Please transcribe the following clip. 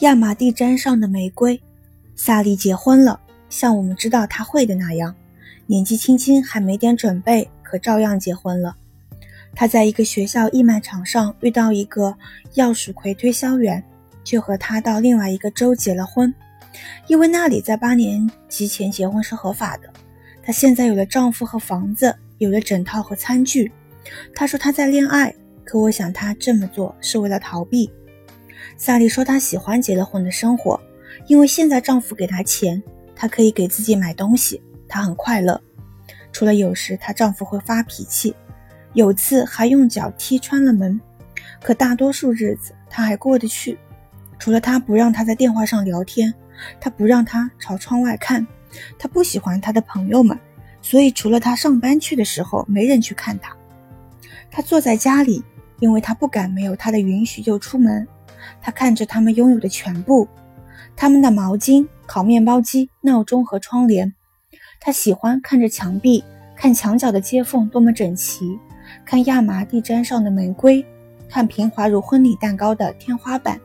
亚麻地毡上的玫瑰，萨莉结婚了，像我们知道她会的那样，年纪轻轻还没点准备，可照样结婚了。她在一个学校义卖场上遇到一个钥匙葵推销员，就和他到另外一个州结了婚，因为那里在八年级前结婚是合法的。她现在有了丈夫和房子，有了枕套和餐具。她说她在恋爱，可我想她这么做是为了逃避。萨莉说：“她喜欢结了婚的生活，因为现在丈夫给她钱，她可以给自己买东西，她很快乐。除了有时她丈夫会发脾气，有次还用脚踢穿了门，可大多数日子她还过得去。除了他不让她在电话上聊天，他不让她朝窗外看，他不喜欢他的朋友们，所以除了他上班去的时候，没人去看他。他坐在家里，因为他不敢没有他的允许就出门。”他看着他们拥有的全部，他们的毛巾、烤面包机、闹钟和窗帘。他喜欢看着墙壁，看墙角的接缝多么整齐，看亚麻地毡上的玫瑰，看平滑如婚礼蛋糕的天花板。